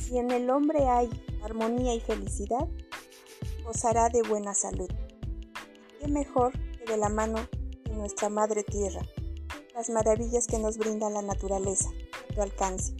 Si en el hombre hay armonía y felicidad, gozará de buena salud. ¿Qué mejor que de la mano de nuestra Madre Tierra? Las maravillas que nos brinda la naturaleza a tu alcance.